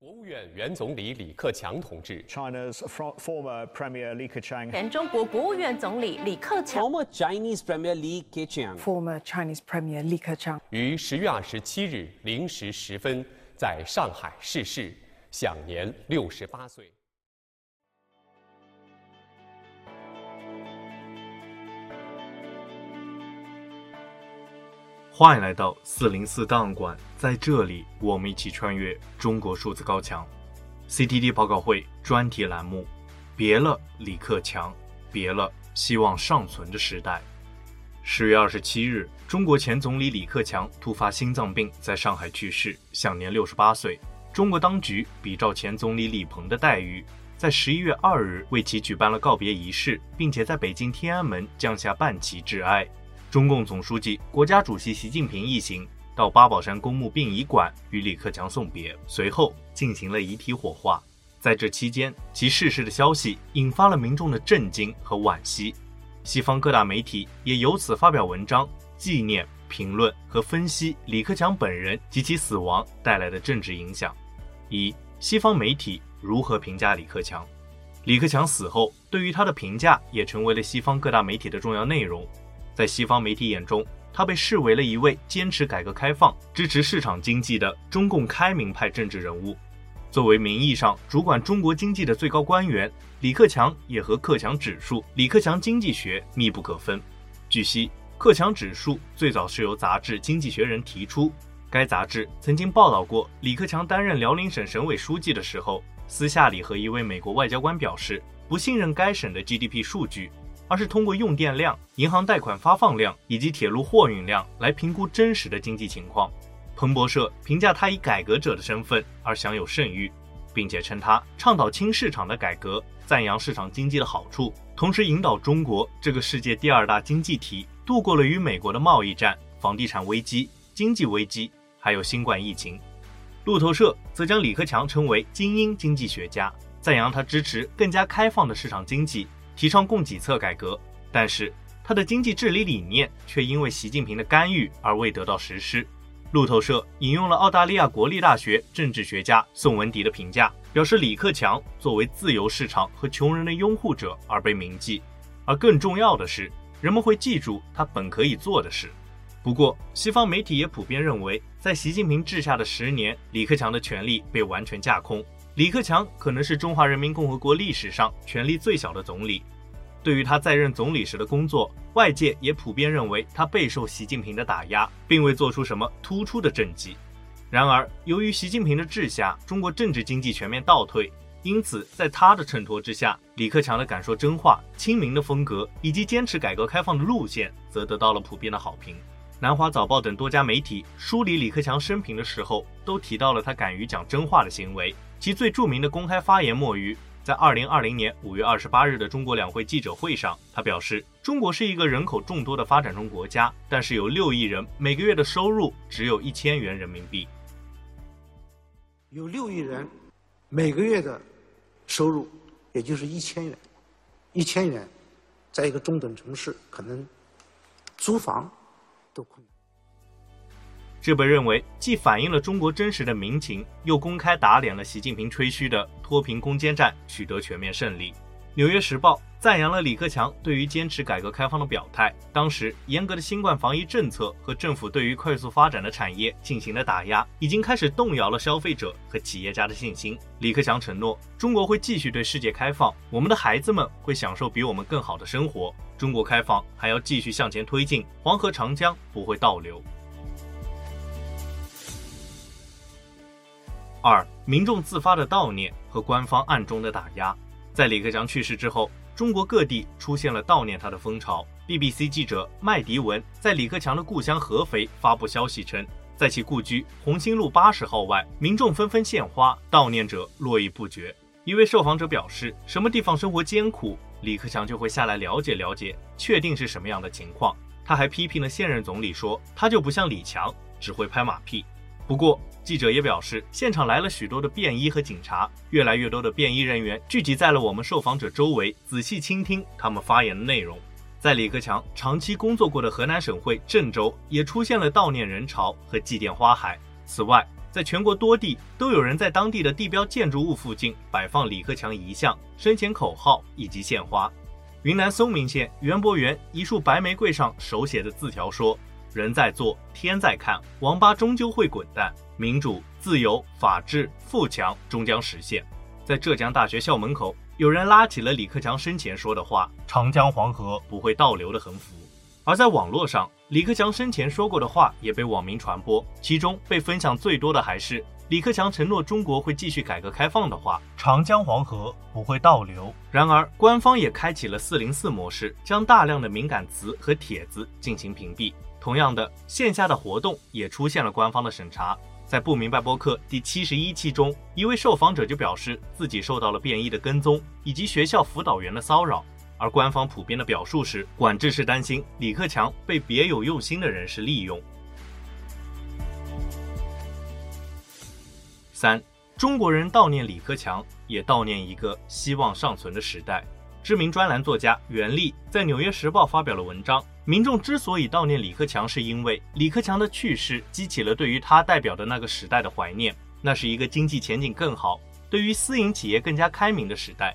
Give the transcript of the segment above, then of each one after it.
国务院原总理李克强同志，China's former Premier Li Keqiang，前中国国务院总理李克强，former Chinese Premier Li Keqiang，former Chinese Premier Li Keqiang，于十月二十七日零时十分在上海逝世，享年六十八岁。欢迎来到四零四档案馆，在这里，我们一起穿越中国数字高墙。CTD 报告会专题栏目：别了，李克强，别了，希望尚存的时代。十月二十七日，中国前总理李克强突发心脏病，在上海去世，享年六十八岁。中国当局比照前总理李鹏的待遇，在十一月二日为其举办了告别仪式，并且在北京天安门降下半旗致哀。中共总书记、国家主席习近平一行到八宝山公墓殡仪馆与李克强送别，随后进行了遗体火化。在这期间，其逝世的消息引发了民众的震惊和惋惜，西方各大媒体也由此发表文章纪念、评论和分析李克强本人及其死亡带来的政治影响。一、西方媒体如何评价李克强？李克强死后，对于他的评价也成为了西方各大媒体的重要内容。在西方媒体眼中，他被视为了一位坚持改革开放、支持市场经济的中共开明派政治人物。作为名义上主管中国经济的最高官员，李克强也和克强指数、李克强经济学密不可分。据悉，克强指数最早是由杂志《经济学人》提出，该杂志曾经报道过李克强担任辽宁省省委书记的时候，私下里和一位美国外交官表示不信任该省的 GDP 数据。而是通过用电量、银行贷款发放量以及铁路货运量来评估真实的经济情况。彭博社评价他以改革者的身份而享有盛誉，并且称他倡导轻市场的改革，赞扬市场经济的好处，同时引导中国这个世界第二大经济体度过了与美国的贸易战、房地产危机、经济危机，还有新冠疫情。路透社则将李克强称为精英经济学家，赞扬他支持更加开放的市场经济。提倡供给侧改革，但是他的经济治理理念却因为习近平的干预而未得到实施。路透社引用了澳大利亚国立大学政治学家宋文迪的评价，表示李克强作为自由市场和穷人的拥护者而被铭记，而更重要的是，人们会记住他本可以做的事。不过，西方媒体也普遍认为，在习近平治下的十年，李克强的权力被完全架空。李克强可能是中华人民共和国历史上权力最小的总理。对于他在任总理时的工作，外界也普遍认为他备受习近平的打压，并未做出什么突出的政绩。然而，由于习近平的治下，中国政治经济全面倒退，因此在他的衬托之下，李克强的敢说真话、亲民的风格以及坚持改革开放的路线，则得到了普遍的好评。南华早报等多家媒体梳理李克强生平的时候，都提到了他敢于讲真话的行为。其最著名的公开发言莫于在二零二零年五月二十八日的中国两会记者会上，他表示：“中国是一个人口众多的发展中国家，但是有六亿人每个月的收入只有一千元人民币。有六亿人每个月的收入也就是一千元，一千元，在一个中等城市可能租房都困难。”这被认为既反映了中国真实的民情，又公开打脸了习近平吹嘘的脱贫攻坚战取得全面胜利。《纽约时报》赞扬了李克强对于坚持改革开放的表态。当时严格的新冠防疫政策和政府对于快速发展的产业进行的打压，已经开始动摇了消费者和企业家的信心。李克强承诺，中国会继续对世界开放，我们的孩子们会享受比我们更好的生活。中国开放还要继续向前推进，黄河长江不会倒流。二、民众自发的悼念和官方暗中的打压，在李克强去世之后，中国各地出现了悼念他的风潮。BBC 记者麦迪文在李克强的故乡合肥发布消息称，在其故居红星路八十号外，民众纷纷献花，悼念者络绎不绝。一位受访者表示，什么地方生活艰苦，李克强就会下来了解了解，确定是什么样的情况。他还批评了现任总理说，他就不像李强，只会拍马屁。不过，记者也表示，现场来了许多的便衣和警察，越来越多的便衣人员聚集在了我们受访者周围，仔细倾听他们发言的内容。在李克强长期工作过的河南省会郑州，也出现了悼念人潮和祭奠花海。此外，在全国多地都有人在当地的地标建筑物附近摆放李克强遗像、生前口号以及献花。云南嵩明县园博园一束白玫瑰上手写的字条说：“人在做，天在看，王八终究会滚蛋，民主、自由、法治、富强终将实现。”在浙江大学校门口，有人拉起了李克强生前说的话：“长江黄河不会倒流”的横幅。而在网络上，李克强生前说过的话也被网民传播，其中被分享最多的还是李克强承诺中国会继续改革开放的话：“长江黄河不会倒流。”然而，官方也开启了四零四模式，将大量的敏感词和帖子进行屏蔽。同样的，线下的活动也出现了官方的审查。在不明白播客第七十一期中，一位受访者就表示自己受到了便衣的跟踪以及学校辅导员的骚扰，而官方普遍的表述是，管制是担心李克强被别有用心的人士利用。三，中国人悼念李克强，也悼念一个希望尚存的时代。知名专栏作家袁立在《纽约时报》发表了文章。民众之所以悼念李克强，是因为李克强的去世激起了对于他代表的那个时代的怀念。那是一个经济前景更好、对于私营企业更加开明的时代。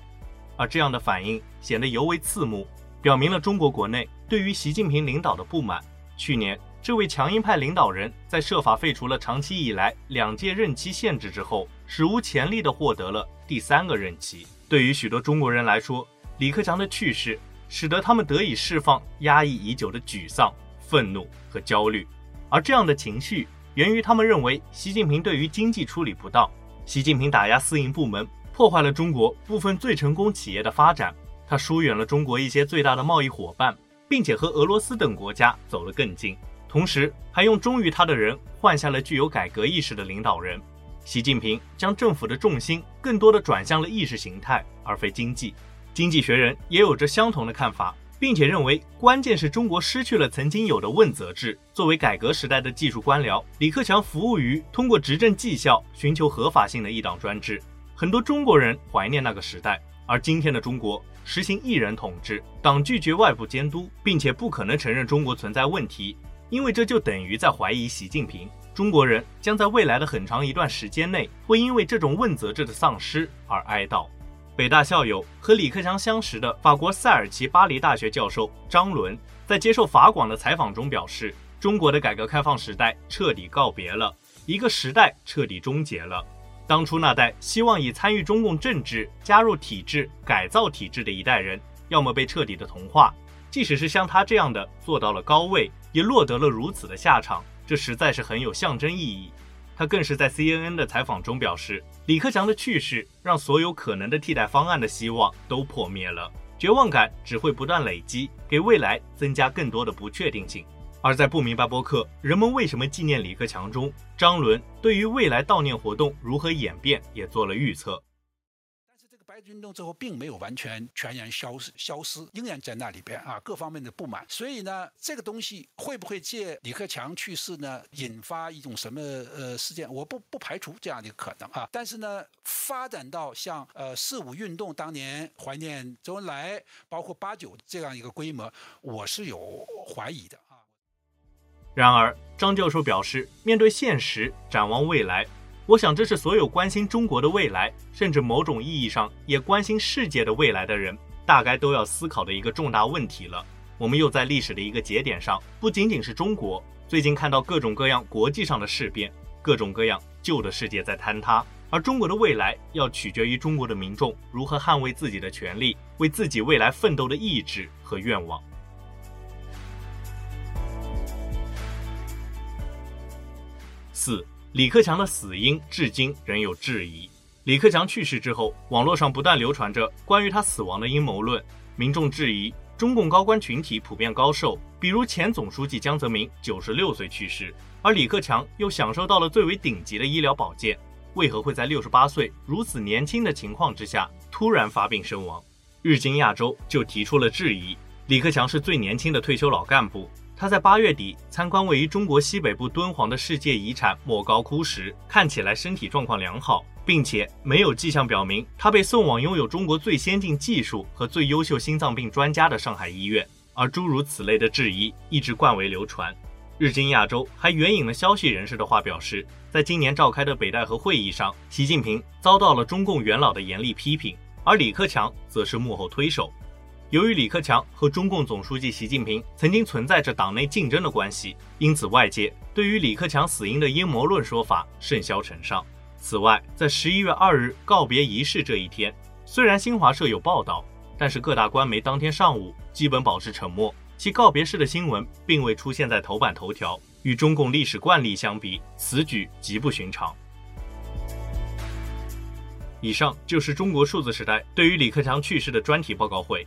而这样的反应显得尤为刺目，表明了中国国内对于习近平领导的不满。去年，这位强硬派领导人在设法废除了长期以来两届任期限制之后，史无前例地获得了第三个任期。对于许多中国人来说，李克强的去世，使得他们得以释放压抑已久的沮丧、愤怒和焦虑，而这样的情绪源于他们认为习近平对于经济处理不当，习近平打压私营部门，破坏了中国部分最成功企业的发展，他疏远了中国一些最大的贸易伙伴，并且和俄罗斯等国家走得更近，同时还用忠于他的人换下了具有改革意识的领导人。习近平将政府的重心更多地转向了意识形态，而非经济。经济学人也有着相同的看法，并且认为关键是中国失去了曾经有的问责制。作为改革时代的技术官僚，李克强服务于通过执政绩效寻求合法性的一党专制。很多中国人怀念那个时代，而今天的中国实行一人统治，党拒绝外部监督，并且不可能承认中国存在问题，因为这就等于在怀疑习近平。中国人将在未来的很长一段时间内会因为这种问责制的丧失而哀悼。北大校友和李克强相识的法国塞尔齐巴黎大学教授张伦在接受法广的采访中表示：“中国的改革开放时代彻底告别了，一个时代彻底终结了。当初那代希望以参与中共政治、加入体制、改造体制的一代人，要么被彻底的同化，即使是像他这样的做到了高位，也落得了如此的下场。这实在是很有象征意义。”他更是在 CNN 的采访中表示，李克强的去世让所有可能的替代方案的希望都破灭了，绝望感只会不断累积，给未来增加更多的不确定性。而在不明白播客“人们为什么纪念李克强”中，张伦对于未来悼念活动如何演变也做了预测。白纸运动之后，并没有完全全然消失，消失仍然在那里边啊，各方面的不满。所以呢，这个东西会不会借李克强去世呢，引发一种什么呃事件？我不不排除这样的可能啊。但是呢，发展到像呃四五运动当年怀念周恩来，包括八九这样一个规模，我是有怀疑的啊。然而，张教授表示，面对现实，展望未来。我想，这是所有关心中国的未来，甚至某种意义上也关心世界的未来的人，大概都要思考的一个重大问题了。我们又在历史的一个节点上，不仅仅是中国，最近看到各种各样国际上的事变，各种各样旧的世界在坍塌，而中国的未来要取决于中国的民众如何捍卫自己的权利，为自己未来奋斗的意志和愿望。四。李克强的死因至今仍有质疑。李克强去世之后，网络上不断流传着关于他死亡的阴谋论。民众质疑中共高官群体普遍高寿，比如前总书记江泽民九十六岁去世，而李克强又享受到了最为顶级的医疗保健，为何会在六十八岁如此年轻的情况之下突然发病身亡？日经亚洲就提出了质疑。李克强是最年轻的退休老干部。他在八月底参观位于中国西北部敦煌的世界遗产莫高窟时，看起来身体状况良好，并且没有迹象表明他被送往拥有中国最先进技术和最优秀心脏病专家的上海医院。而诸如此类的质疑一直广为流传。日经亚洲还援引了消息人士的话表示，在今年召开的北戴河会议上，习近平遭到了中共元老的严厉批评，而李克强则是幕后推手。由于李克强和中共总书记习近平曾经存在着党内竞争的关系，因此外界对于李克强死因的阴谋论说法甚嚣尘上。此外，在十一月二日告别仪式这一天，虽然新华社有报道，但是各大官媒当天上午基本保持沉默。其告别式的新闻并未出现在头版头条，与中共历史惯例相比，此举极不寻常。以上就是中国数字时代对于李克强去世的专题报告会。